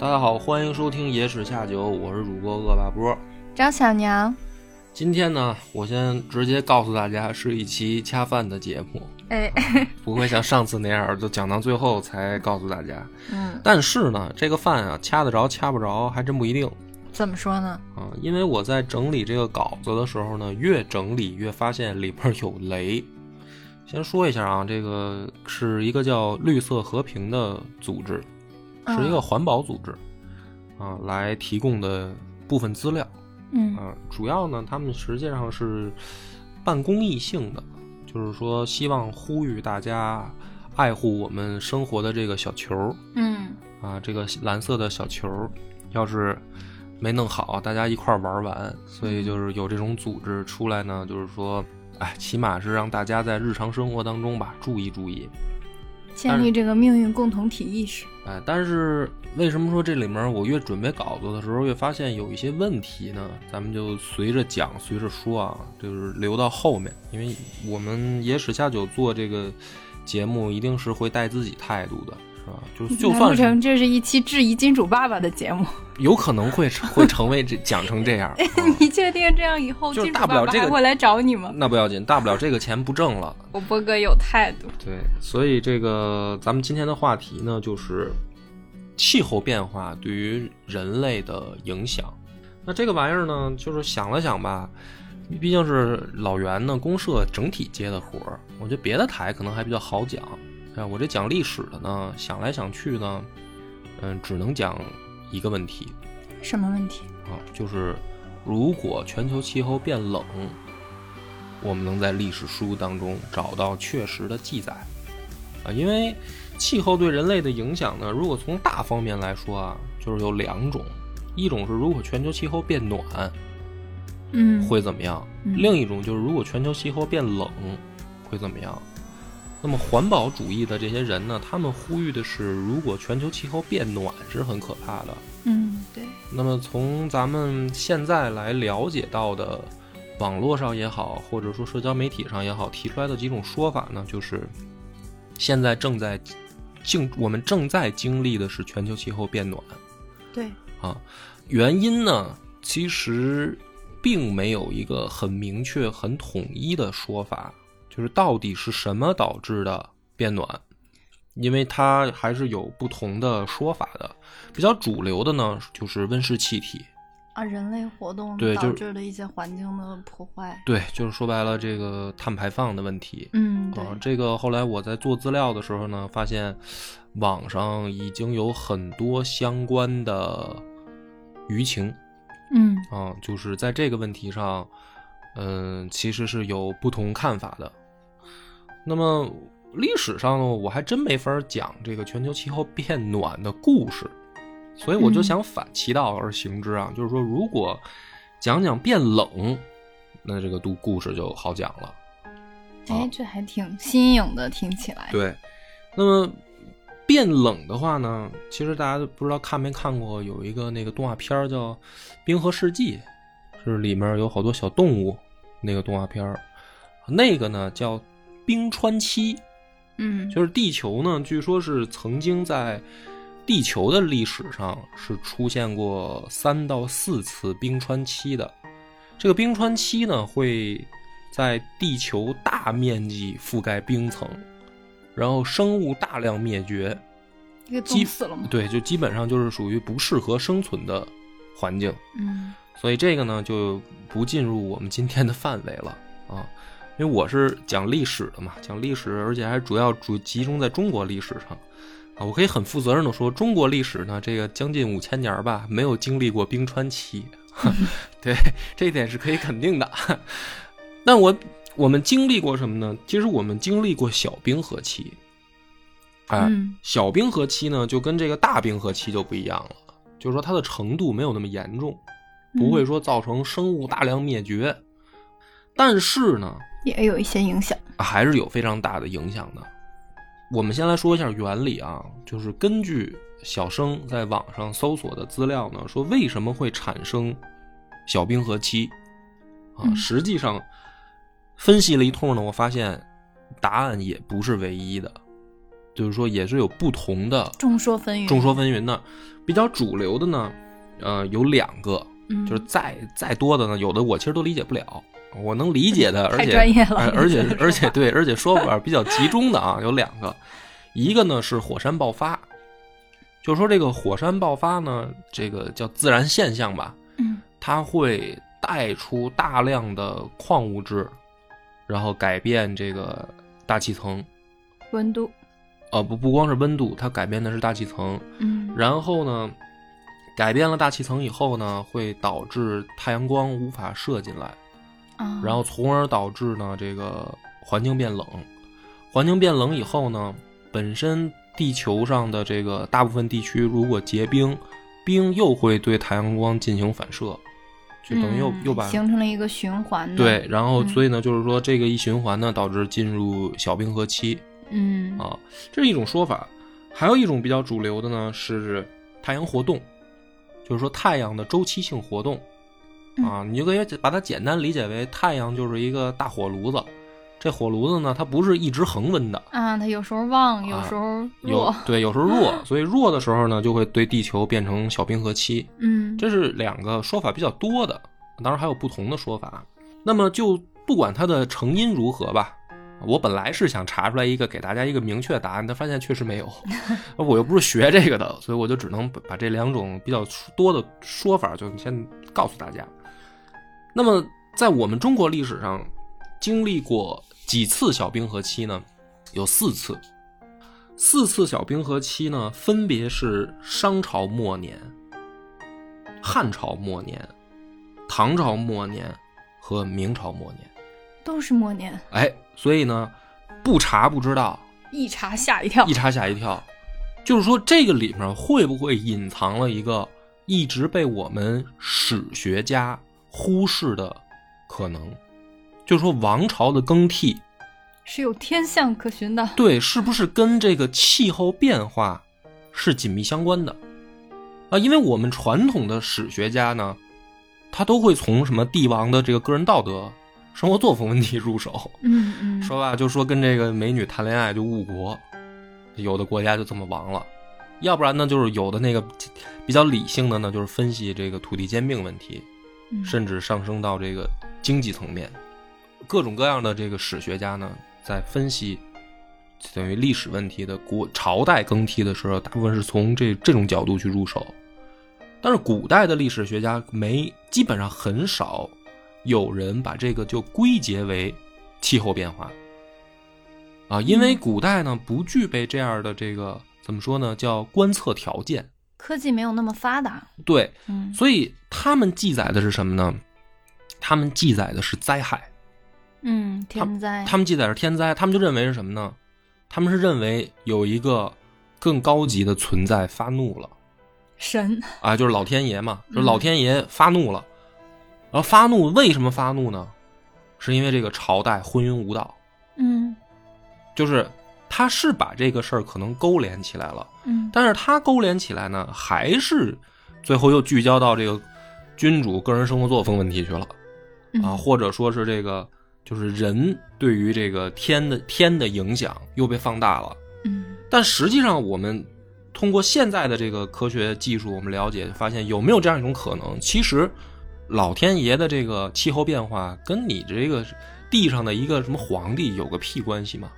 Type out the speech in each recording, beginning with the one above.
大家好，欢迎收听《野史下酒》，我是主播恶霸波。张小娘，今天呢，我先直接告诉大家，是一期恰饭的节目，哎，不会像上次那样，就讲到最后才告诉大家。嗯，但是呢，这个饭啊，掐得着掐不着，还真不一定怎么说呢？啊。因为我在整理这个稿子的时候呢，越整理越发现里边有雷。先说一下啊，这个是一个叫“绿色和平”的组织，是一个环保组织啊，来提供的部分资料。嗯啊，主要呢，他们实际上是半公益性的，就是说希望呼吁大家爱护我们生活的这个小球嗯啊，这个蓝色的小球，要是没弄好，大家一块儿玩完，所以就是有这种组织出来呢，就是说，哎，起码是让大家在日常生活当中吧注意注意。建立这个命运共同体意识。哎，但是为什么说这里面我越准备稿子的时候，越发现有一些问题呢？咱们就随着讲，随着说啊，就是留到后面，因为我们野史下酒做这个节目，一定是会带自己态度的，是吧？就就算这是一期质疑金主爸爸的节目？有可能会会成为这讲成这样，啊你确定这样以后就是金主爸爸大不了这个还会来找你吗？那不要紧，大不了这个钱不挣了。我波哥有态度。对，所以这个咱们今天的话题呢，就是气候变化对于人类的影响。那这个玩意儿呢，就是想了想吧，毕竟是老袁呢公社整体接的活儿，我觉得别的台可能还比较好讲。啊，我这讲历史的呢，想来想去呢，嗯，只能讲一个问题什么问题？啊，就是如果全球气候变冷，我们能在历史书当中找到确实的记载啊，因为气候对人类的影响呢，如果从大方面来说啊，就是有两种，一种是如果全球气候变暖嗯，会怎么样，嗯另一种就是如果全球气候变冷会怎么样。那么环保主义的这些人呢，他们呼吁的是，如果全球气候变暖是很可怕的，嗯，对，那么从咱们现在来了解到的，网络上也好，或者说社交媒体上也好，提出来的几种说法呢，就是现在正在经我们正在经历的是全球气候变暖对，啊，原因呢其实并没有一个很明确、很统一的说法，就是到底是什么导致的变暖。因为它还是有不同的说法的，比较主流的呢就是温室气体，啊，人类活动导致的一些环境的破坏。对，就是说白了这个碳排放的问题。嗯，对，啊，这个后来我在做资料的时候呢，发现网上已经有很多相关的舆情嗯啊，就是在这个问题上，嗯、其实是有不同看法的。那么历史上呢，我还真没法讲这个全球气候变暖的故事，所以我就嗯想反其道而行之啊，就是说如果讲讲变冷，那这个故故事就好讲了。哎，这还挺新颖的，听起来。对，那么变冷的话呢，其实大家都不知道看没看过，有一个那个动画片儿叫《冰河世纪》，是里面有好多小动物那个动画片儿，那个呢叫冰川期，嗯，就是地球呢，据说是曾经在地球的历史上是出现过三到四次冰川期的。这个冰川期呢，会在地球大面积覆盖冰层，然后生物大量灭绝，冻死了吗？对，就基本上就是属于不适合生存的环境。嗯所以这个呢就不进入我们今天的范围了啊，因为我是讲历史的嘛，讲历史，而且还主要主集中在中国历史上啊。我可以很负责任的说，中国历史呢，这个将近五千年吧，没有经历过冰川期，对，这一点是可以肯定的。但我我们经历过什么呢？其实我们经历过小冰河期，哎、嗯小冰河期呢，就跟这个大冰河期就不一样了，就是说它的程度没有那么严重，不会说造成生物大量灭绝，但是呢，也有一些影响。还是有非常大的影响的。我们先来说一下原理啊，就是根据小生在网上搜索的资料呢，说为什么会产生小冰河期啊？嗯实际上分析了一通呢，我发现答案也不是唯一的。就是说也是有不同的众说纷纭，众说纷纭的。比较主流的呢，呃，有两个，嗯，就是再再多的呢，有的我其实都理解不了。我能理解的，而太且专业了哎而且而且对，而且说法比较集中的啊，有两个，一个呢是火山爆发，就是说这个火山爆发呢，这个叫自然现象吧，嗯它会带出大量的矿物质，然后改变这个大气层。温度，呃，不不光是温度，它改变的是大气层。嗯，然后呢，改变了大气层以后呢，会导致太阳光无法射进来，啊，然后从而导致呢这个环境变冷。环境变冷以后呢，本身地球上的这个大部分地区如果结冰，冰又会对太阳光进行反射，就等于又、嗯又把形成了一个循环，对，，然后嗯所以呢，就是说这个一循环呢，导致进入小冰河期。嗯啊，这是一种说法。还有一种比较主流的呢是太阳活动，就是说太阳的周期性活动啊，你就可以把它简单理解为太阳就是一个大火炉子，这火炉子呢它不是一直恒温的，啊，它有时候旺，有时候有弱，对有时候弱，所以弱的时候呢就会对地球变成小冰河期。嗯，这是两个说法比较多的，当然还有不同的说法。那么就不管它的成因如何吧，我本来是想查出来一个给大家一个明确答案，但发现确实没有。我又不是学这个的，所以我就只能把把这两种比较多的说法就先告诉大家。那么在我们中国历史上经历过几次小冰河期呢？有四次。四次小冰河期呢，分别是商朝末年、汉朝末年、唐朝末年和明朝末年。都是末年，哎，所以呢，不查不知道，一查吓一跳一，查吓一跳。就是说，这个里面会不会隐藏了一个一直被我们史学家忽视的可能？就是说，王朝的更替，是有天象可循的，对，是不是跟这个气候变化是紧密相关的？啊，因为我们传统的史学家呢，他都会从什么帝王的这个个人道德、生活作风问题入手，嗯嗯，说吧，就说跟这个美女谈恋爱就误国，有的国家就这么亡了。要不然呢，就是有的那个比较理性的呢，就是分析这个土地兼并问题，嗯甚至上升到这个经济层面，各种各样的这个史学家呢，在分析等于历史问题的国朝代更替的时候，大部分是从这这种角度去入手。但是古代的历史学家没，基本上很少有人把这个就归结为气候变化啊，因为嗯古代呢不具备这样的这个怎么说呢，叫观测条件。科技没有那么发达，对，嗯。所以他们记载的是什么呢？他们记载的是灾害，嗯，天灾，他们记载是天灾，他们就认为是什么呢？他们是认为有一个更高级的存在发怒了。神，啊，就是老天爷嘛，就老天爷发怒了。然后发怒为什么发怒呢？是因为这个朝代昏庸无道，嗯。就是他是把这个事儿可能勾连起来了，嗯但是他勾连起来呢，还是最后又聚焦到这个君主个人生活作风问题去了。嗯啊，或者说是这个，就是人对于这个天的天的影响又被放大了。嗯但实际上，我们通过现在的这个科学技术，我们了解发现有没有这样一种可能？其实，老天爷的这个气候变化跟你这个地上的一个什么皇帝有个屁关系吗？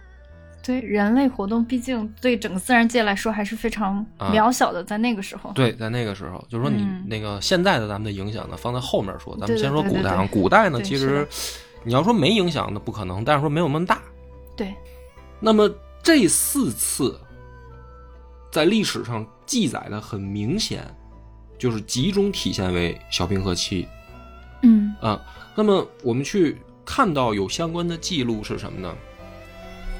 对人类活动，毕竟对整个自然界来说还是非常啊渺小的，在那个时候，对，在那个时候，就是说你嗯那个现在的咱们的影响呢，放在后面说，咱们先说古代啊。古代呢，其实你要说没影响，那不可能，但是说没有那么大。对，那么这四次在历史上记载的很明显，就是集中体现为小冰河期嗯啊。那么我们去看到有相关的记录是什么呢？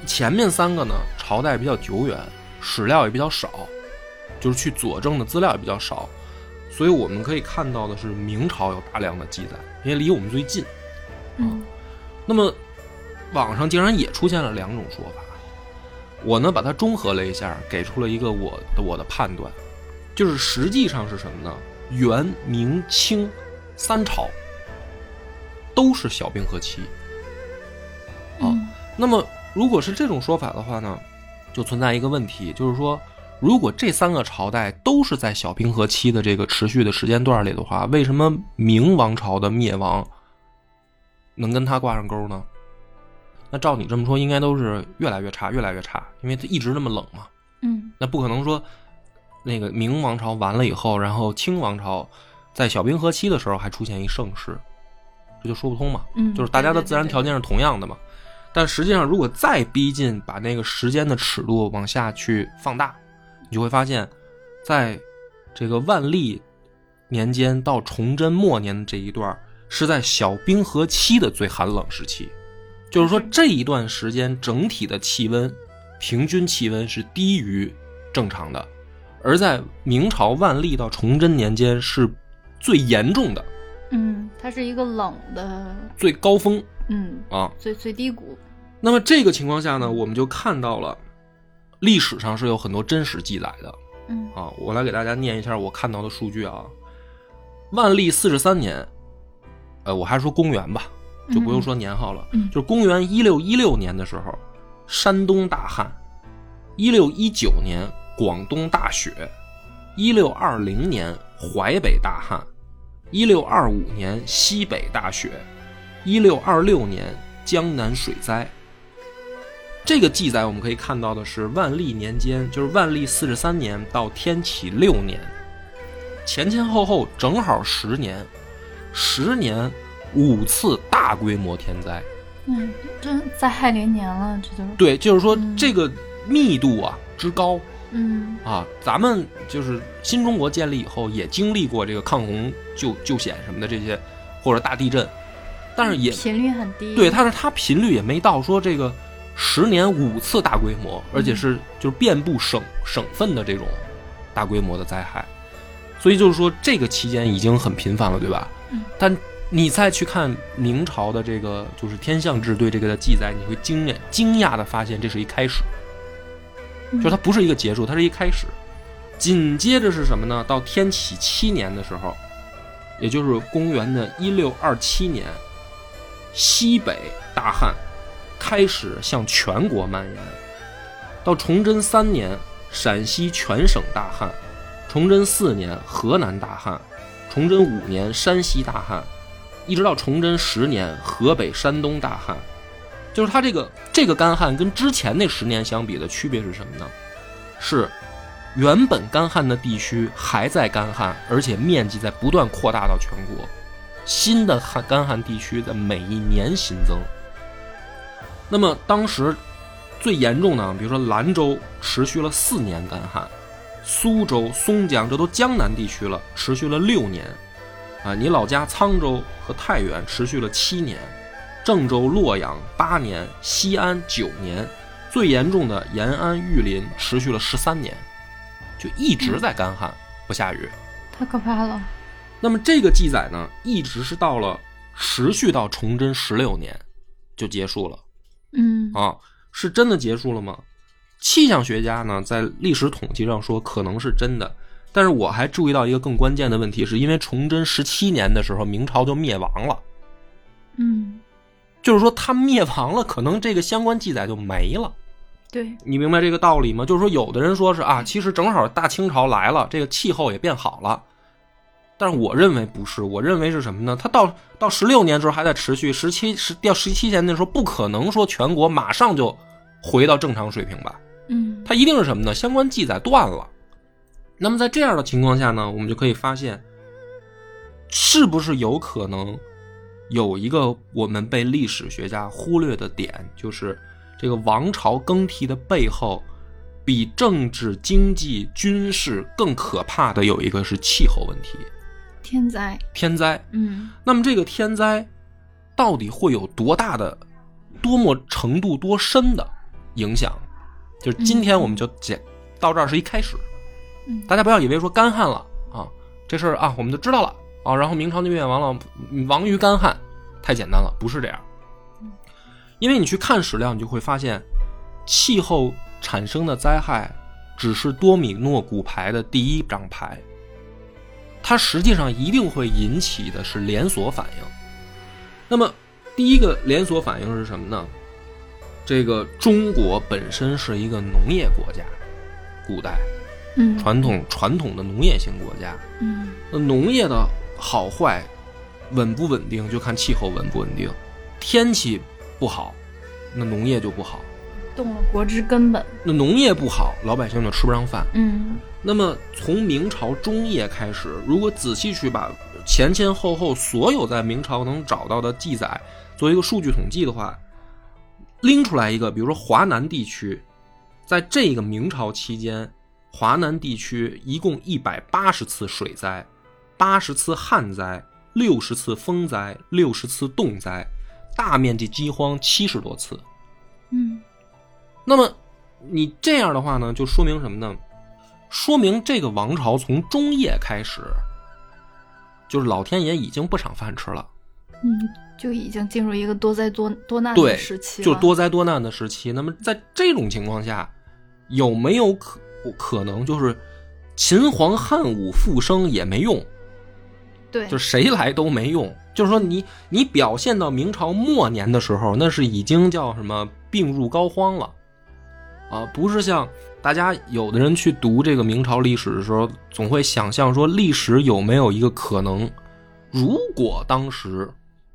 前面三个呢，朝代比较久远，史料也比较少，就是去佐证的资料也比较少，所以我们可以看到的是明朝有大量的记载，因为离我们最近。嗯那么，网上竟然也出现了两种说法，我呢把它综合了一下，给出了一个我的我的判断，就是实际上是什么呢？元、明、清三朝都是小冰河期。啊嗯那么如果是这种说法的话呢，就存在一个问题，就是说，如果这三个朝代都是在小冰河期的这个持续的时间段里的话，为什么明王朝的灭亡能跟它挂上钩呢？那照你这么说，应该都是越来越差，越来越差，因为它一直那么冷嘛。嗯那不可能说，那个明王朝完了以后，然后清王朝在小冰河期的时候还出现一盛世，这就说不通嘛。嗯，就是大家的自然条件是同样的嘛。但实际上，如果再逼近，把那个时间的尺度往下去放大，你就会发现，在这个万历年间到崇祯末年的这一段，是在小冰河期的最寒冷时期。就是说，这一段时间整体的气温，平均气温是低于正常的，而在明朝万历到崇祯年间是最严重的、嗯，它是一个冷的，最高峰嗯，啊。最最低谷。那么这个情况下呢，我们就看到了历史上是有很多真实记载的嗯啊。我来给大家念一下我看到的数据啊。万历四十三年，呃，我还是说公元吧，就不用说年号了，嗯就是公元一六一六年的时候，山东大旱；一六一九年广东大雪；一六二零年淮北大旱；一六二五年西北大雪；一六二六年江南水灾。这个记载我们可以看到的是万历年间，就是万历四十三年到天启六年，前前后后正好十年，十年五次大规模天灾。嗯，真灾害连年了，这就是。对，就是说嗯这个密度啊之高嗯啊，咱们就是新中国建立以后也经历过这个抗洪救救险什么的这些，或者大地震，但是也频率很低。对，但是它频率也没到说这个十年五次大规模，而且是就是遍布省省份的这种大规模的灾害，所以就是说这个期间已经很频繁了，对吧？嗯。但你再去看明朝的这个就是天象志对这个的记载，你会惊讶惊讶的发现这是一开始，嗯就是它不是一个结束，它是一开始。紧接着是什么呢？到天启七年的时候，也就是公元的一六二七年，西北大旱开始向全国蔓延。到崇祯三年，陕西全省大旱；崇祯四年，河南大旱；崇祯五年，山西大旱；一直到崇祯十年，河北、山东大旱。就是它这个这个干旱跟之前那十年相比的区别是什么呢？是原本干旱的地区还在干旱，而且面积在不断扩大到全国，新的旱干旱地区在每一年新增。那么当时最严重的，比如说兰州持续了四年干旱，苏州、松江这都江南地区了，持续了六年。啊，你老家沧州和太原持续了七年，郑州、洛阳八年，西安九年，最严重的延安、玉林持续了十三年，就一直在干旱不下雨。太可怕了。那么这个记载呢，一直是到了持续到崇祯十六年就结束了嗯啊，是真的结束了吗？气象学家呢，在历史统计上说可能是真的，但是我还注意到一个更关键的问题，是因为崇祯十七年的时候，明朝就灭亡了，嗯，就是说他灭亡了，可能这个相关记载就没了。对，你明白这个道理吗？就是说，有的人说是啊，其实正好大清朝来了，这个气候也变好了。但是我认为不是，我认为是什么呢？它到到十六年之后还在持续，十七十到十七年的时候，不可能说全国马上就回到正常水平吧？嗯它一定是什么呢？相关记载断了。那么在这样的情况下呢，我们就可以发现，是不是有可能有一个我们被历史学家忽略的点，就是这个王朝更替的背后，比政治、经济、军事更可怕的有一个是气候问题、天灾。天灾。嗯那么这个天灾到底会有多大的、多么程度多深的影响？就是今天我们就讲到这儿是一开始，嗯大家不要以为说干旱了啊，这事儿啊我们就知道了啊，然后明朝就灭亡了，亡于干旱，太简单了，不是这样。因为你去看史料，你就会发现，气候产生的灾害只是多米诺骨牌的第一张牌，它实际上一定会引起的是连锁反应。那么，第一个连锁反应是什么呢？这个中国本身是一个农业国家，古代嗯传统传统的农业型国家，嗯那农业的好坏稳不稳定，就看气候稳不稳定。天气不好，那农业就不好；动了国之根本。那农业不好，老百姓就吃不上饭。嗯那么从明朝中叶开始，如果仔细去把前前后后所有在明朝能找到的记载做一个数据统计的话，拎出来一个，比如说华南地区，在这个明朝期间，华南地区一共一百八十次水灾，八十次旱灾，六十次风灾，六十次冻灾，大面积饥荒七十多次。嗯那么你这样的话呢，就说明什么呢？说明这个王朝从中叶开始，就是老天爷已经不赏饭吃了，嗯，就已经进入一个多灾多多难的时期了。就多灾多难的时期。那么在这种情况下，有没有可可能就是秦皇汉武复生也没用，对，就谁来都没用。就是说你你表现到明朝末年的时候，那是已经叫什么病入膏肓了，啊，不是像大家有的人去读这个明朝历史的时候，总会想象说历史有没有一个可能，如果当时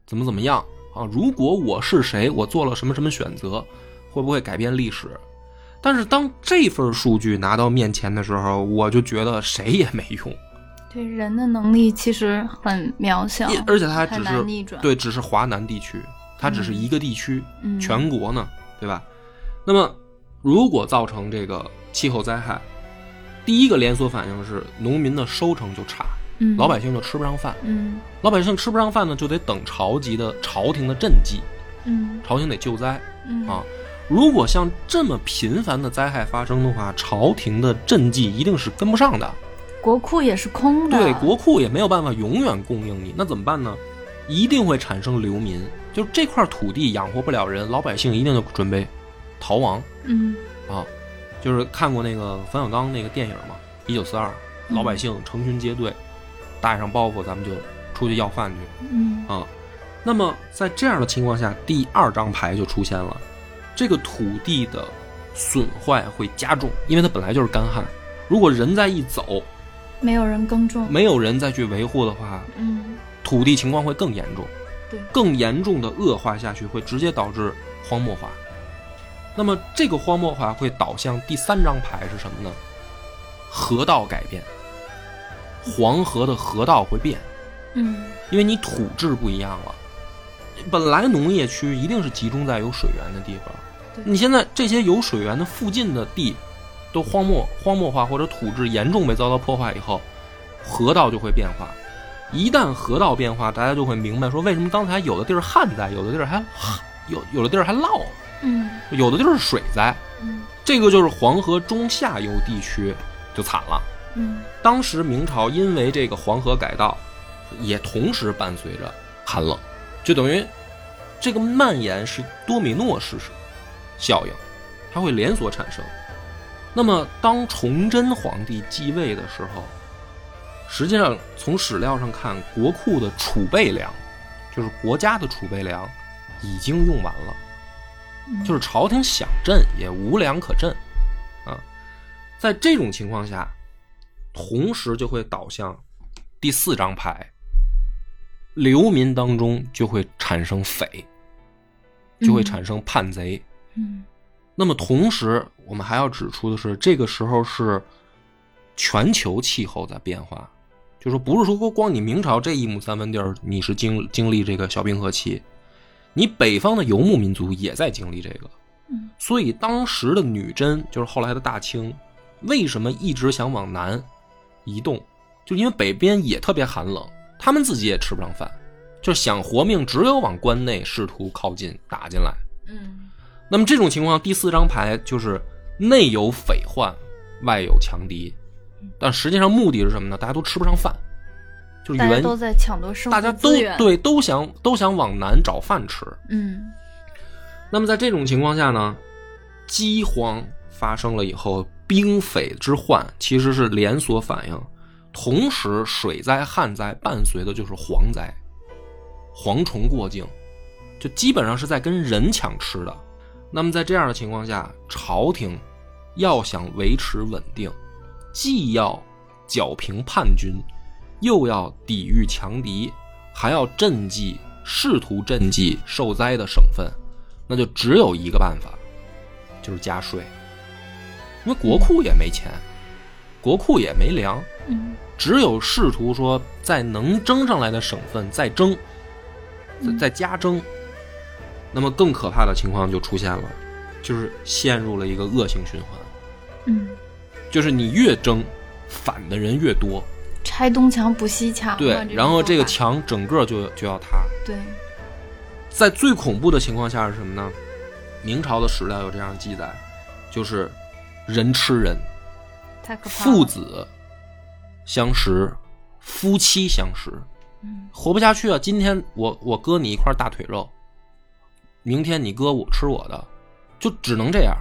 怎么怎么样啊，如果我是谁，我做了什么什么选择，会不会改变历史？但是当这份数据拿到面前的时候，我就觉得谁也没用。对人的能力其实很渺小也，而且它只是逆转。对，只是华南地区，它只是一个地区，嗯全国呢，对吧？那么，如果造成这个气候灾害，第一个连锁反应是农民的收成就差，嗯老百姓就吃不上饭。嗯老百姓吃不上饭呢，就得等朝级的朝廷的赈济，嗯朝廷得救灾嗯啊。如果像这么频繁的灾害发生的话，朝廷的赈济一定是跟不上的。国库也是空的。对，国库也没有办法永远供应你，那怎么办呢？一定会产生流民，就是这块土地养活不了人，老百姓一定就准备逃亡嗯啊！就是看过那个冯小刚那个电影嘛，《一九四二》，嗯老百姓成群结队，带上包袱，咱们就出去要饭去嗯啊！那么在这样的情况下，第二张牌就出现了，这个土地的损坏会加重，因为它本来就是干旱，如果人再一走，没有人耕种。没有人再去维护的话，嗯土地情况会更严重，对更严重的恶化下去，会直接导致荒漠化。那么这个荒漠化会导向第三张牌是什么呢？河道改变，黄河的河道会变，嗯因为你土质不一样了。本来农业区一定是集中在有水源的地方，你现在这些有水源的附近的地都荒漠荒漠化或者土质严重被遭到破坏以后，河道就会变化。一旦河道变化，大家就会明白说为什么刚才有的地儿旱灾，有的地儿还有有的地儿还涝，嗯有的就是水灾。嗯这个就是黄河中下游地区就惨了。嗯当时明朝因为这个黄河改道，也同时伴随着寒冷，就等于这个蔓延是多米诺式效应，它会连锁产生。那么，当崇祯皇帝继位的时候，实际上从史料上看，国库的储备粮，就是国家的储备粮，已经用完了。嗯，就是朝廷想镇也无粮可镇，啊，在这种情况下，同时就会导向第四张牌，流民当中就会产生匪，就会产生叛贼。嗯。那么同时，我们还要指出的是，这个时候是全球气候在变化，就说不是说光你明朝这一亩三分地儿你是经经历这个小冰河期，你北方的游牧民族也在经历这个。嗯所以当时的女真，就是后来的大清，为什么一直想往南移动？就因为北边也特别寒冷，他们自己也吃不上饭，就想活命，只有往关内试图靠近打进来。嗯那么这种情况，第四张牌就是内有匪患，外有强敌，但实际上目的是什么呢？大家都吃不上饭，就大家都在抢夺生大家都对都想都想往南找饭吃。嗯那么在这种情况下呢，饥荒发生了以后，兵匪之患其实是连锁反应，同时水灾、旱灾伴随的就是蝗灾，蝗虫过境，就基本上是在跟人抢吃的。那么在这样的情况下，朝廷要想维持稳定，既要剿平叛军，又要抵御强敌，还要赈济试图赈济受灾的省份，那就只有一个办法，就是加税。因为国库也没钱，国库也没粮，嗯只有试图说在能征上来的省份再征，再再加征。那么更可怕的情况就出现了，就是陷入了一个恶性循环，嗯，就是你越征，反的人越多，拆东墙补西墙。对然后这个墙整个就就要塌。对，在最恐怖的情况下是什么呢？明朝的史料有这样记载，就是人吃人，太可怕。父子相识，夫妻相识，嗯活不下去啊！今天我我割你一块大腿肉，明天你割我吃我的，就只能这样。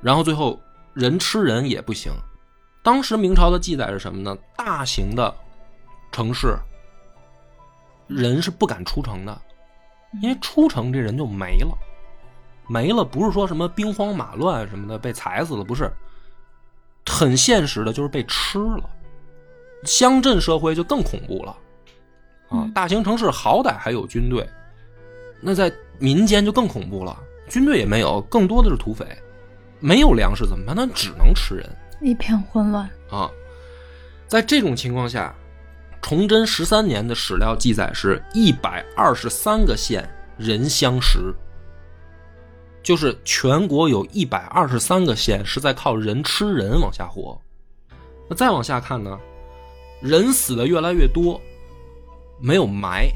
然后最后人吃人也不行。当时明朝的记载是什么呢？大型的城市，人是不敢出城的，因为出城这人就没了，没了不是说什么兵荒马乱什么的被踩死了，不是，很现实的就是被吃了。乡镇社会就更恐怖了，啊嗯，大型城市好歹还有军队，那在民间就更恐怖了，军队也没有，更多的是土匪，没有粮食怎么办？那只能吃人。一片混乱。啊，在这种情况下，崇祯十三年的史料记载是一百二十三个县人相食，就是全国有一百二十三个县是在靠人吃人往下活。那再往下看呢，人死的越来越多，没有埋，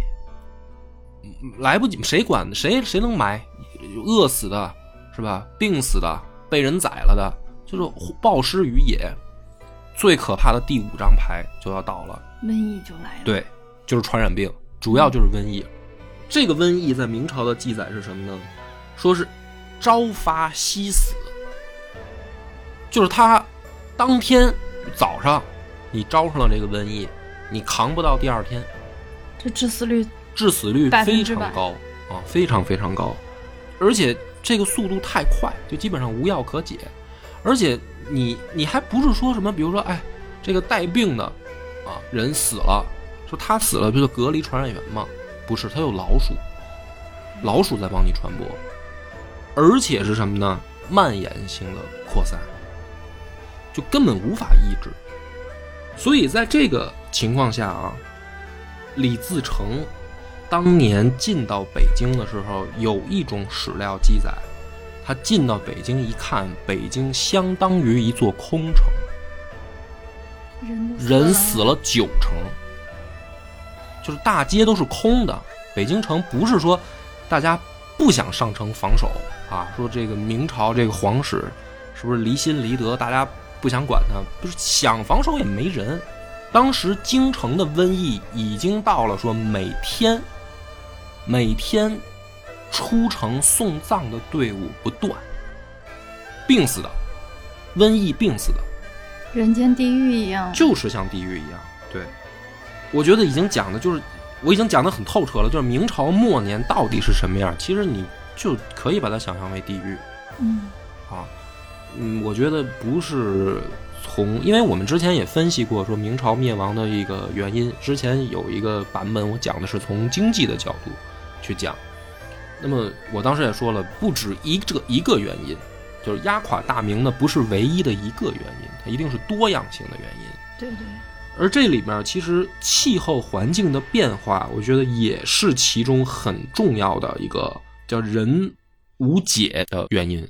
来不及，谁管？谁谁能埋？饿死的，是吧？病死的，被人宰了的，就是暴尸于野。最可怕的第五张牌就要到了，瘟疫就来了。，对，就是传染病，主要就是瘟疫。这个瘟疫在明朝的记载是什么呢？说是朝发夕死，就是他当天早上你招上了这个瘟疫，你扛不到第二天，这致死率致死率非常高啊，非常非常高，而且这个速度太快，就基本上无药可解。而且你你还不是说什么，比如说，哎，这个带病的啊人死了，说他死了，不就隔离传染源吗？不是，他有老鼠，老鼠在帮你传播，而且是什么呢？蔓延性的扩散，就根本无法抑制。所以在这个情况下啊，李自成当年进到北京的时候，有一种史料记载，他进到北京一看，北京相当于一座空城，人人死了九成，就是大街都是空的。北京城不是说大家不想上城防守啊，说这个明朝这个皇室是不是离心离德，大家不想管他，就是想防守也没人。当时京城的瘟疫已经到了说每天每天出城送葬的队伍不断，病死的，瘟疫病死的，人间地狱一样。就是像地狱一样。对，我觉得已经讲的就是，我已经讲的很透彻了，就是明朝末年到底是什么样，其实你就可以把它想象为地狱嗯啊。嗯，我觉得不是从，因为我们之前也分析过，说明朝灭亡的一个原因，之前有一个版本我讲的是从经济的角度去讲。那么我当时也说了，不止一这一个原因，就是压垮大明的不是唯一的一个原因，它一定是多样性的原因。对对，而这里面其实气候环境的变化，我觉得也是其中很重要的一个叫人无解的原因。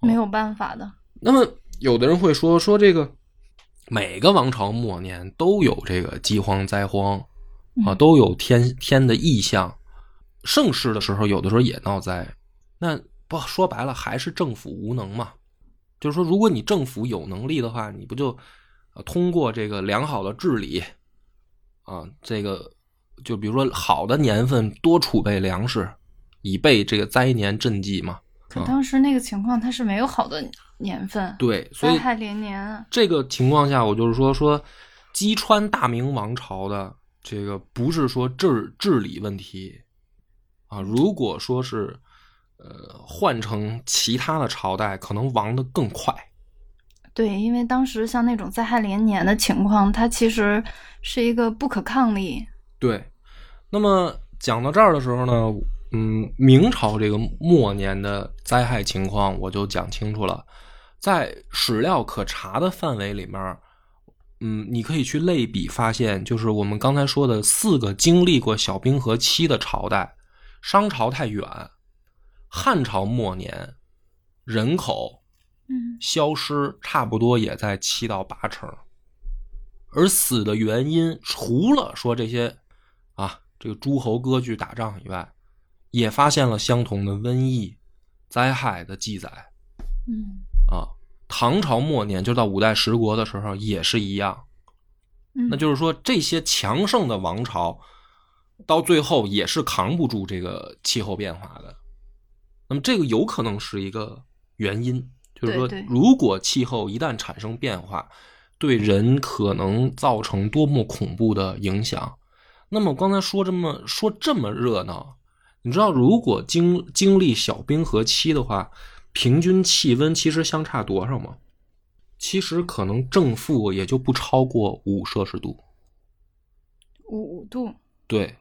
没有办法的。那么有的人会说说这个每个王朝末年都有这个饥荒灾荒啊，嗯都有天天的异象。盛世的时候，有的时候也闹灾。那不说白了，还是政府无能嘛？就是说，如果你政府有能力的话，你不就呃通过这个良好的治理啊，这个就比如说好的年份多储备粮食，以备这个灾年赈济嘛。可当时那个情况，它是没有好的年份，对，所以灾害连年啊。这个情况下，我就是说说击穿大明王朝的这个不是说治治理问题啊，如果说是呃，换成其他的朝代，可能亡的更快。对，因为当时像那种灾害连年的情况，它其实是一个不可抗力。对，那么讲到这儿的时候呢，嗯，明朝这个末年的灾害情况我就讲清楚了，在史料可查的范围里面，嗯，你可以去类比发现，就是我们刚才说的四个经历过小冰河期的朝代，商朝太远，汉朝末年人口。嗯，消失差不多也在七到八成，而死的原因除了说这些啊，这个诸侯割据打仗以外，也发现了相同的瘟疫灾害的记载。嗯啊，唐朝末年就到五代十国的时候也是一样，嗯，那就是说这些强盛的王朝到最后也是扛不住这个气候变化的。那么这个有可能是一个原因。就是说，如果气候一旦产生变化，对人可能造成多么恐怖的影响。那么刚才说这么说这么热闹，你知道如果经经历小冰河期的话，平均气温其实相差多少吗？其实可能正负也就不超过五摄氏度。五度。对。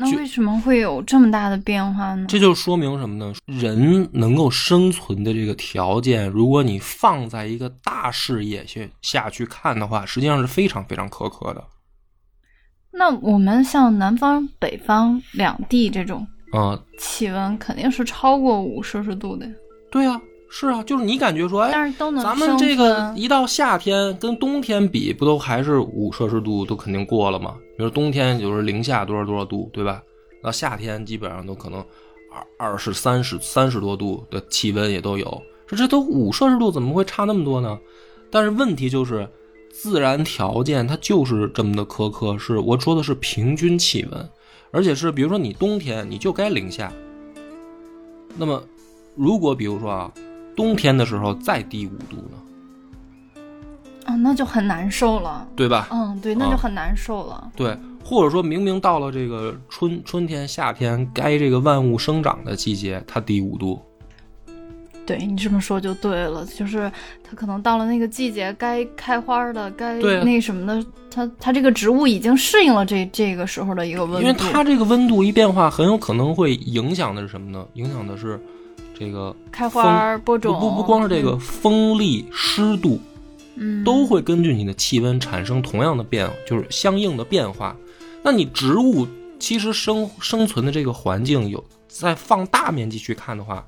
那为什么会有这么大的变化呢？这就说明什么呢？人能够生存的这个条件，如果你放在一个大视野下下去看的话，实际上是非常非常苛刻的。那我们像南方、北方两地这种，啊，气温肯定是超过五摄氏度的。对啊。是啊，就是你感觉说，哎，但是都能咱们这个一到夏天跟冬天比，不都还是五摄氏度都肯定过了吗？比如冬天就是零下多少多少度，对吧？到夏天基本上都可能二二十三十三十多度的气温也都有。说这都五摄氏度，怎么会差那么多呢？但是问题就是，自然条件它就是这么的苛刻。是我说的是平均气温，而且是比如说你冬天你就该零下。那么如果比如说啊。冬天的时候再低五度呢，啊，那就很难受了，对吧？嗯，对，那就很难受了。对，或者说明明到了这个春春天、夏天该这个万物生长的季节，它低五度。对你这么说就对了，就是它可能到了那个季节该开花的、该那什么的，它它这个植物已经适应了这这个时候的一个温度。因为它这个温度一变化，很有可能会影响的是什么呢？影响的是。这个开花播种不不光是这个风力湿度，嗯，都会根据你的气温产生同样的变，就是相应的变化。那你植物其实生生存的这个环境有在放大面积去看的话，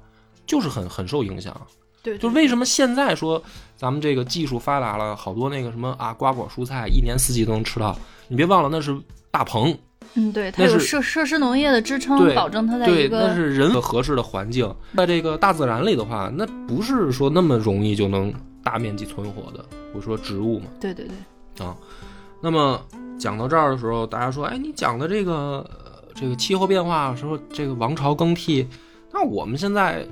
就是很很受影响。对，就为什么现在说咱们这个技术发达了，好多那个什么啊瓜果蔬菜一年四季都能吃到。你别忘了那是大棚。嗯，对，它有设设施农业的支撑，保证它在一个那是人合适的环境，在这个大自然里的话，那不是说那么容易就能大面积存活的。我说植物嘛，对对对，啊，那么讲到这儿的时候，大家说，哎，你讲的这个这个气候变化，说这个王朝更替，那我们现在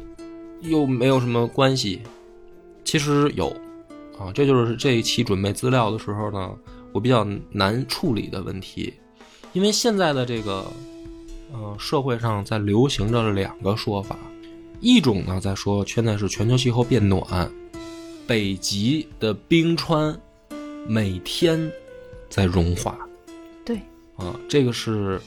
又没有什么关系？其实有，啊，这就是这一期准备资料的时候呢，我比较难处理的问题。因为现在的这个，呃，社会上在流行着两个说法，一种呢在说现在是全球气候变暖，北极的冰川每天在融化，对，啊，这个是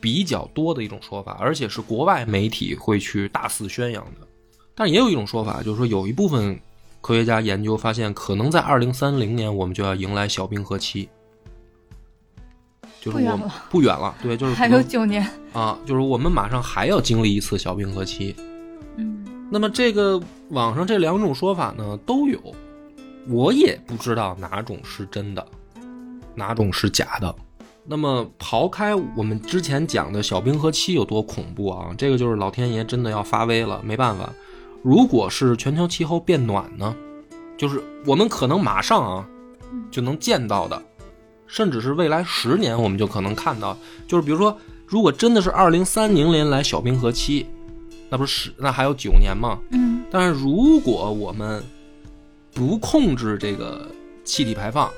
比较多的一种说法，而且是国外媒体会去大肆宣扬的。但也有一种说法，就是说有一部分科学家研究发现，可能在二零三零年我们就要迎来小冰河期。就是我不远了，对，就是 还有九年啊，就是我们马上还要经历一次小冰河期。嗯，那么这个网上这两种说法呢都有，我也不知道哪种是真的，哪种是假的。那么刨开我们之前讲的小冰河期有多恐怖啊，这个就是老天爷真的要发威了，没办法。如果是全球气候变暖呢，就是我们可能马上啊就能见到的。甚至是未来十年，我们就可能看到，就是比如说，如果真的是二零三零年来小冰河期，那不是那还有九年吗？嗯。但是如果我们不控制这个气体排放，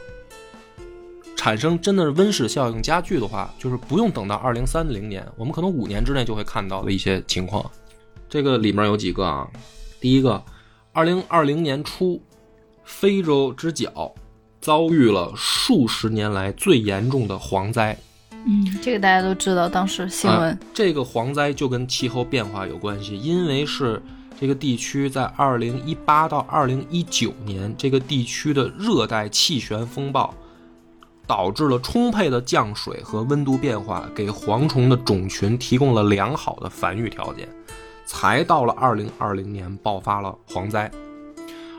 产生真的是温室效应加剧的话，就是不用等到二零三零年，我们可能五年之内就会看到的一些情况。这个里面有几个啊？第一个，二零二零年初，非洲之角遭遇了数十年来最严重的蝗灾。嗯，这个大家都知道，当时新闻。啊这个蝗灾就跟气候变化有关系，因为是这个地区在二零一八到二零一九年，这个地区的热带气旋风暴，导致了充沛的降水和温度变化，给蝗虫的种群提供了良好的繁育条件，才到了二零二零年爆发了蝗灾。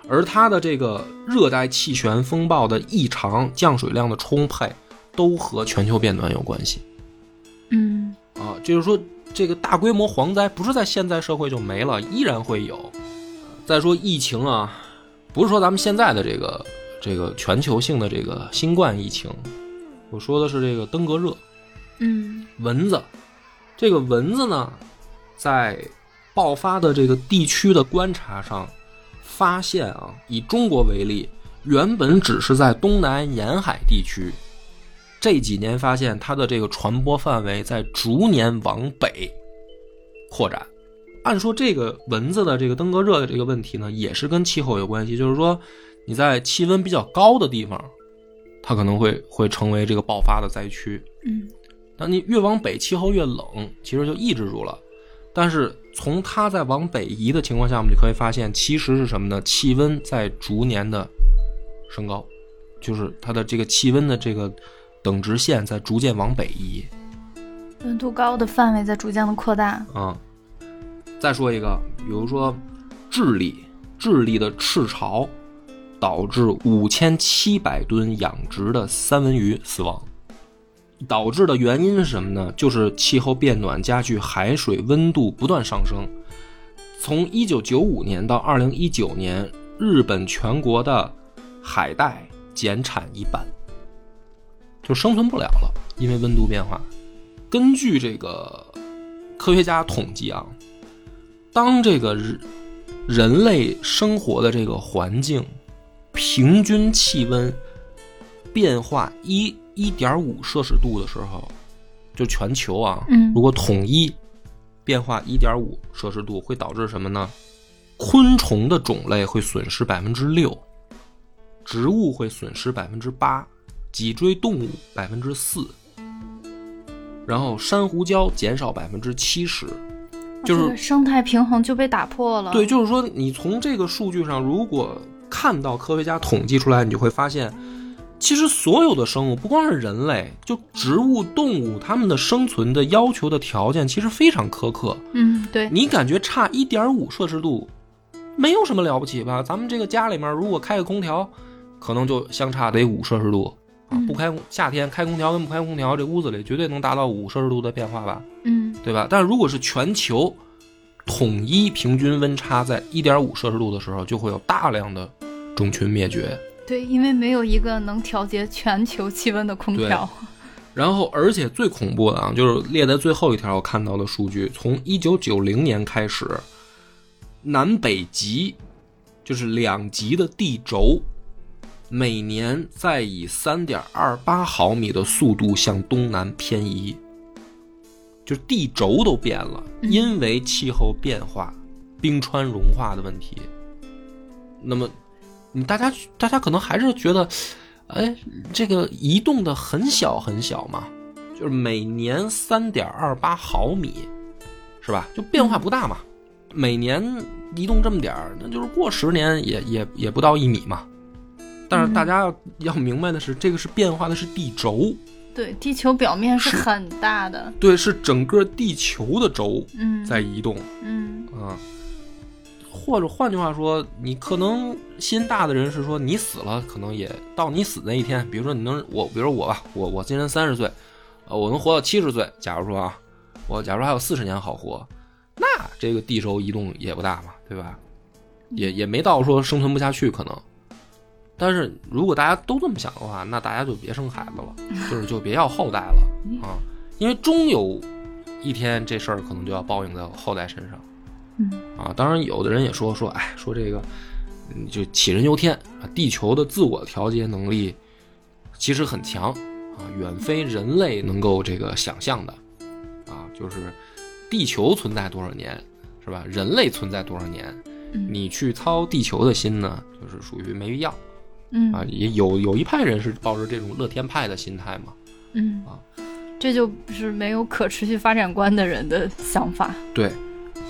而它的这个热带气旋风暴的异常、降水量的充沛，都和全球变暖有关系。嗯啊，就是说这个大规模蝗灾不是在现在社会就没了，依然会有。再说疫情啊，不是说咱们现在的这个这个全球性的这个新冠疫情，我说的是这个登革热，嗯蚊子。这个蚊子呢，在爆发的这个地区的观察上，发现啊，以中国为例，原本只是在东南沿海地区，这几年发现它的这个传播范围在逐年往北扩展。按说这个蚊子的这个登革热的这个问题呢，也是跟气候有关系，就是说你在气温比较高的地方，它可能会会成为这个爆发的灾区。嗯那你越往北，气候越冷，其实就抑制住了。但是从它在往北移的情况下，我们就可以发现，其实是什么呢？气温在逐年的升高，就是它的这个气温的这个等值线在逐渐往北移温度高的范围在逐渐的扩大。嗯、再说一个，比如说智利，智利的赤潮导致五千七百吨养殖的三文鱼死亡。导致的原因是什么呢？就是气候变暖加剧海水温度不断上升。从一九九五年到二零一九年，日本全国的海带减产一半，就生存不了了，因为温度变化。根据这个科学家统计啊，当这个人人类生活的这个环境平均气温变化一一点五摄氏度的时候，就全球啊，嗯如果统一变化一点五摄氏度，会导致什么呢？昆虫的种类会损失百分之六，植物会损失百分之八，脊椎动物百分之四，然后珊瑚礁减少百分之七十。就是生态平衡就被打破了。对，，就是说，你从这个数据上，如果看到科学家统计出来，你就会发现，其实所有的生物，不光是人类，就植物、动物，它们的生存的要求的条件其实非常苛刻。嗯，对，你感觉差一点五摄氏度，没有什么了不起吧？咱们这个家里面如果开个空调，可能就相差得五摄氏度啊。嗯不开空夏天开空调跟不开空调，这屋子里绝对能达到五摄氏度的变化吧？嗯对吧？但如果是全球统一平均温差在一点五摄氏度的时候，就会有大量的种群灭绝。对，因为没有一个能调节全球气温的空调。然后，而且最恐怖的啊，就是列在最后一条我看到的数据，从一九九零年开始，南北极就是两极的地轴，每年在以三点二八毫米的速度向东南偏移，就是地轴都变了，嗯因为气候变化、冰川融化的问题。那么，你大家大家可能还是觉得，哎，这个移动的很小很小嘛，就是每年三点二八毫米，是吧？就变化不大嘛。每年移动这么点儿，那就是过十年也也也不到一米嘛。但是大家要要明白的是，这个是变化的是地轴，对，地球表面是是很大的。对，是整个地球的轴嗯，在移动嗯啊。或者换句话说，你可能心大的人是说，你死了，可能也到你死那一天。比如说，你能我，比如我吧，我我今年三十岁，呃，我能活到七十岁。假如说啊，我假如还有四十年好活，那这个地轴移动也不大嘛，对吧？也也没到说生存不下去可能。但是如果大家都这么想的话，那大家就别生孩子了，就是就别要后代了啊，因为终有一天这事儿可能就要报应在后代身上。嗯啊，当然有的人也说说，哎，说这个，嗯，就杞人忧天啊，地球的自我调节能力其实很强啊，远非人类能够这个想象的啊，就是地球存在多少年，是吧？人类存在多少年，你去操地球的心呢，就是属于没必要。嗯啊，也有有一派人是抱着这种乐天派的心态嘛。嗯啊，这就是没有可持续发展观的人的想法。对，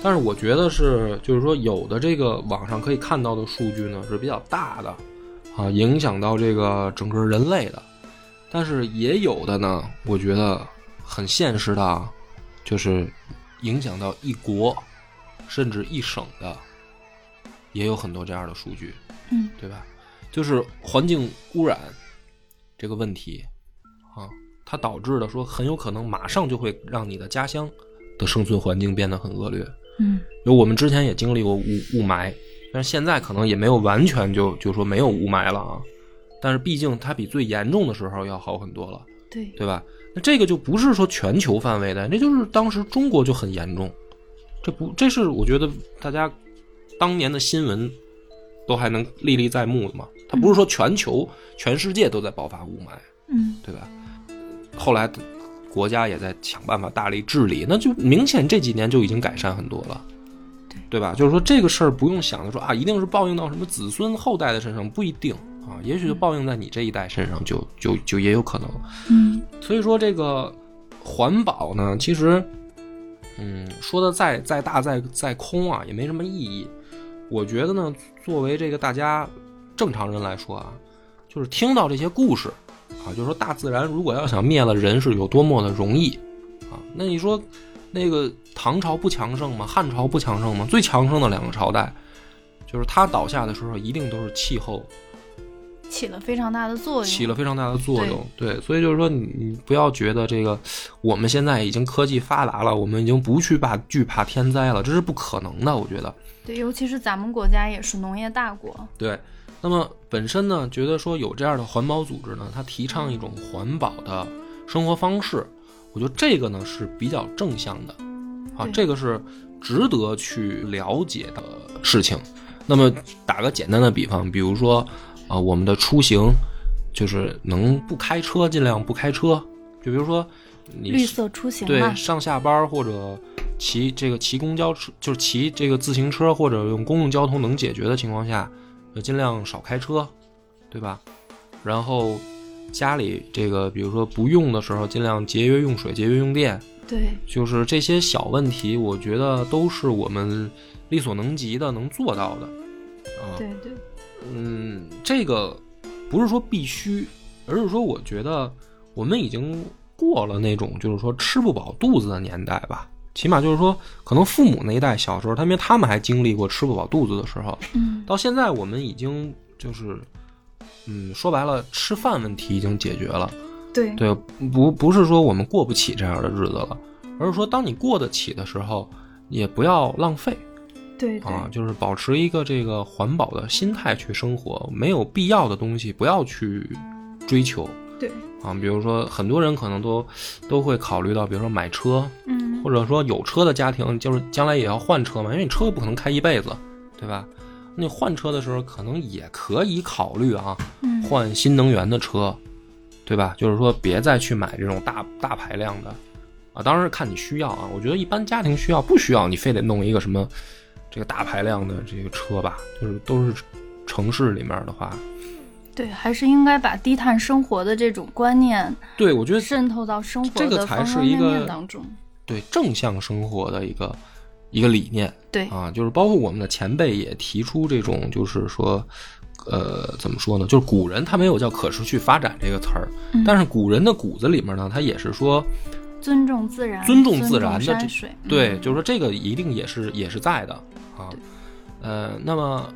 但是我觉得是，就是说有的这个网上可以看到的数据呢是比较大的，啊，影响到这个整个人类的。但是也有的呢，我觉得很现实的，就是影响到一国甚至一省的，也有很多这样的数据，嗯，对吧？就是环境污染这个问题啊，它导致的说很有可能马上就会让你的家乡的生存环境变得很恶劣。嗯，有我们之前也经历过雾雾霾，但是现在可能也没有完全就就说没有雾霾了啊。但是毕竟它比最严重的时候要好很多了，对对吧？那这个就不是说全球范围的，那就是当时中国就很严重。这不，这是我觉得大家当年的新闻都还能历历在目的嘛。它不是说全球、全世界都在爆发雾霾，嗯，对吧？后来国家也在想办法大力治理，那就明显这几年就已经改善很多了，对对吧？就是说这个事儿不用想着说啊，一定是报应到什么子孙后代的身上，不一定啊，也许就报应在你这一代身上，就就就也有可能。嗯，所以说这个环保呢，其实，嗯，说的再再大再再空啊，也没什么意义。我觉得呢，作为这个大家。正常人来说啊，就是听到这些故事，啊，就是说大自然如果要想灭了人是有多么的容易，啊，那你说那个唐朝不强盛吗？汉朝不强盛吗？最强盛的两个朝代，就是它倒下的时候，一定都是气候起了非常大的作用，起了非常大的作用。对，所以就是说，你你不要觉得这个我们现在已经科技发达了，我们已经不去怕惧怕天灾了，这是不可能的。我觉得，对，尤其是咱们国家也是农业大国，对。那么本身呢，觉得说有这样的环保组织呢，它提倡一种环保的生活方式，我觉得这个呢是比较正向的，啊，这个是值得去了解的事情。那么打个简单的比方，比如说啊，我们的出行就是能不开车尽量不开车，就比如说你绿色出行对上下班或者骑这个骑公交车，就是骑这个自行车或者用公共交通能解决的情况下。就尽量少开车，对吧？然后家里这个，比如说不用的时候，尽量节约用水、节约用电。对，就是这些小问题，我觉得都是我们力所能及的、能做到的。啊，对对，嗯，这个不是说必须，而是说我觉得我们已经过了那种就是说吃不饱肚子的年代吧。起码就是说，可能父母那一代小时候，他们他们还经历过吃不饱肚子的时候。嗯，到现在我们已经就是，嗯，说白了，吃饭问题已经解决了。对对，不不是说我们过不起这样的日子了，而是说当你过得起的时候，也不要浪费。对啊，就是保持一个这个环保的心态去生活，没有必要的东西不要去追求。对啊，比如说很多人可能都都会考虑到，比如说买车，嗯，或者说有车的家庭，就是将来也要换车嘛，因为你车不可能开一辈子，对吧？那你换车的时候，可能也可以考虑啊，换新能源的车，对吧？就是说别再去买这种大大排量的啊，当然是看你需要啊。我觉得一般家庭需要不需要你非得弄一个什么这个大排量的这个车吧，就是都是城市里面的话。对，还是应该把低碳生活的这种观念，对我觉得渗透到生活这个才是一个当中，对正向生活的一个一个理念。对啊，就是包括我们的前辈也提出这种，就是说，呃，怎么说呢？就是古人他没有叫可持续发展这个词儿，嗯、但是古人的骨子里面呢，他也是说尊重自然，尊重自然的。对，嗯、就是说这个一定也是也是在的啊。呃，那么。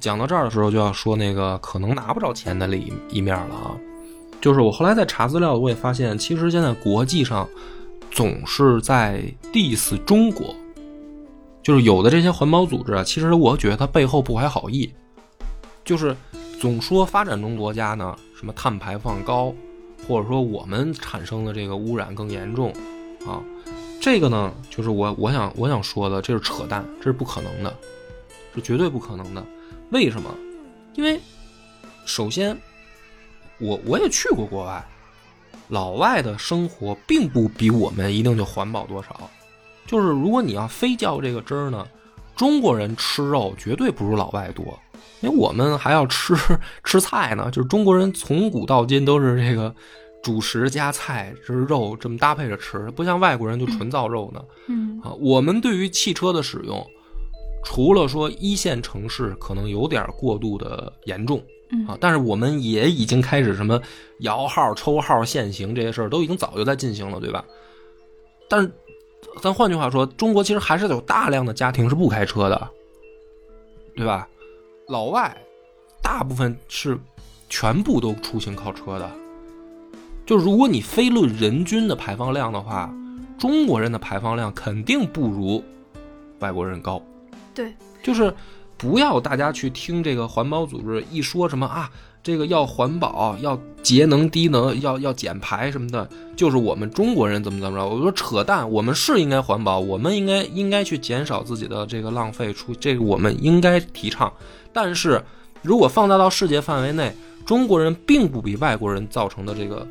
讲到这儿的时候，就要说那个可能拿不着钱的一一面了啊，就是我后来在查资料，我也发现，其实现在国际上总是在 diss 中国，就是有的这些环保组织啊，其实我觉得它背后不怀好意，就是总说发展中国家呢什么碳排放高，或者说我们产生的这个污染更严重啊，这个呢就是我我想我想说的，这是扯淡，这是不可能的，是绝对不可能的。为什么？因为首先，我我也去过国外，老外的生活并不比我们一定就环保多少，就是如果你要非较这个真儿呢，中国人吃肉绝对不如老外多，因为我们还要吃 吃菜呢。就是中国人从古到今都是这个主食加菜，就是肉这么搭配着吃，不像外国人就纯造肉呢。嗯啊，我们对于汽车的使用，除了说一线城市可能有点过度的严重嗯啊，但是我们也已经开始什么摇号、抽号、限行这些事儿都已经早就在进行了，对吧？但是，咱换句话说，中国其实还是有大量的家庭是不开车的，对吧？老外大部分是全部都出行靠车的。就如果你非论人均的排放量的话，中国人的排放量肯定不如外国人高。对，就是不要大家去听这个环保组织一说什么啊，这个要环保，要节能低能，要要减排什么的，就是我们中国人怎么怎么着。我说扯淡，我们是应该环保，我们应该应该去减少自己的这个浪费，出这个我们应该提倡。但是如果放大到世界范围内，中国人并不比外国人造成的这个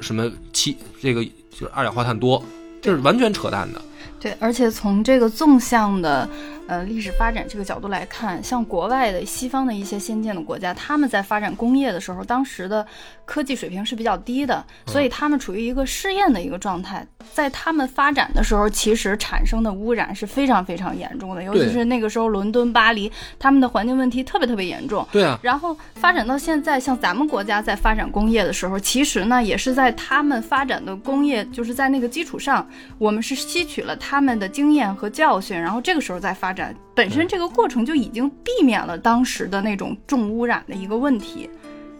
什么气，这个就是二氧化碳多，这是完全扯淡的。对，而且从这个纵向的呃历史发展这个角度来看，像国外的西方的一些先进的国家，他们在发展工业的时候，当时的科技水平是比较低的，所以他们处于一个试验的一个状态。在他们发展的时候，其实产生的污染是非常非常严重的，尤其是那个时候伦敦、巴黎，他们的环境问题特别特别严重。对啊，然后发展到现在，像咱们国家在发展工业的时候，其实呢也是在他们发展的工业，就是在那个基础上，我们是吸取了他们的经验和教训，然后这个时候再发展，本身这个过程就已经避免了当时的那种重污染的一个问题。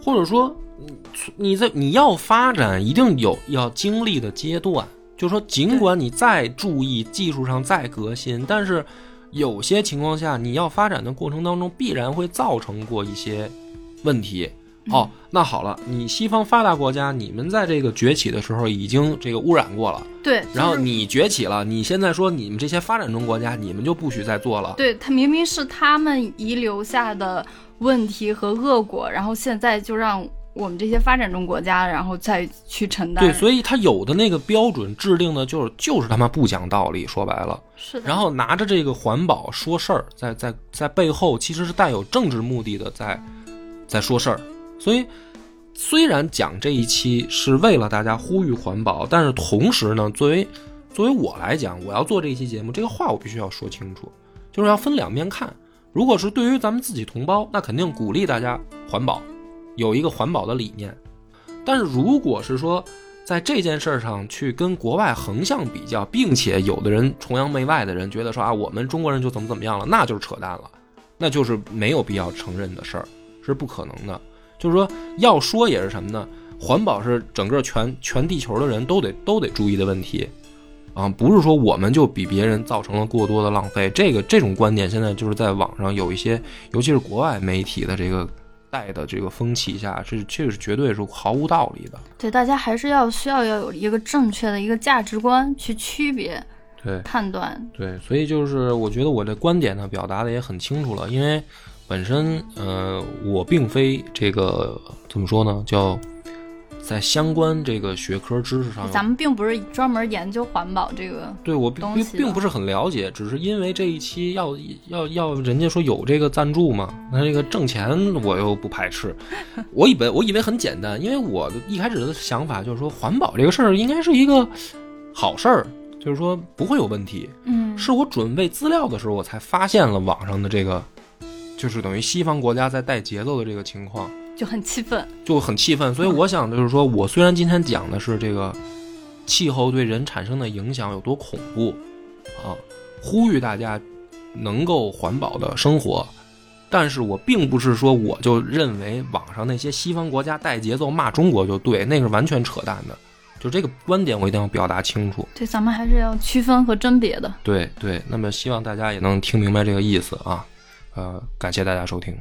或者说，你你在你要发展，一定有要经历的阶段。就是说，尽管你再注意技术上再革新，但是有些情况下，你要发展的过程当中，必然会造成过一些问题。哦，那好了，你西方发达国家，你们在这个崛起的时候已经这个污染过了，对，然后你崛起了，你现在说你们这些发展中国家，你们就不许再做了。对，他明明是他们遗留下的问题和恶果，然后现在就让我们这些发展中国家，然后再去承担。对，所以他有的那个标准制定的就是就是他妈不讲道理，说白了。是的。然后拿着这个环保说事儿，在在在背后其实是带有政治目的的，在在说事儿。所以虽然讲这一期是为了大家呼吁环保，但是同时呢，作为作为我来讲，我要做这一期节目，这个话我必须要说清楚，就是要分两面看。如果是对于咱们自己同胞，那肯定鼓励大家环保，有一个环保的理念。但是如果是说在这件事儿上去跟国外横向比较，并且有的人崇洋媚外的人觉得说啊，我们中国人就怎么怎么样了，那就是扯淡了，那就是没有必要承认的事儿，是不可能的。就是说，要说也是什么呢？环保是整个全全地球的人都得都得注意的问题，啊，不是说我们就比别人造成了过多的浪费。这个这种观点现在就是在网上有一些，尤其是国外媒体的这个带的这个风气下，这这是绝对是毫无道理的。对，大家还是要需要要有一个正确的一个价值观去区别对判断。对，所以就是我觉得我这观点呢表达的也很清楚了，因为本身呃我并非这个怎么说呢，叫在相关这个学科知识上咱们并不是专门研究环保这个，对我并并不是很了解，只是因为这一期要要要人家说有这个赞助嘛，那这个挣钱我又不排斥。我以为我以为很简单，因为我的一开始的想法就是说环保这个事儿应该是一个好事儿，就是说不会有问题。嗯，是我准备资料的时候，我才发现了网上的这个，就是等于西方国家在带节奏的这个情况。就很气愤。就很气愤。所以我想就是说，我虽然今天讲的是这个气候对人产生的影响有多恐怖啊，呼吁大家能够环保的生活，但是我并不是说我就认为网上那些西方国家带节奏骂中国就对，那是完全扯淡的。就这个观点，我一定要表达清楚。对，咱们还是要区分和甄别的。对对，那么希望大家也能听明白这个意思啊。呃，感谢大家收听。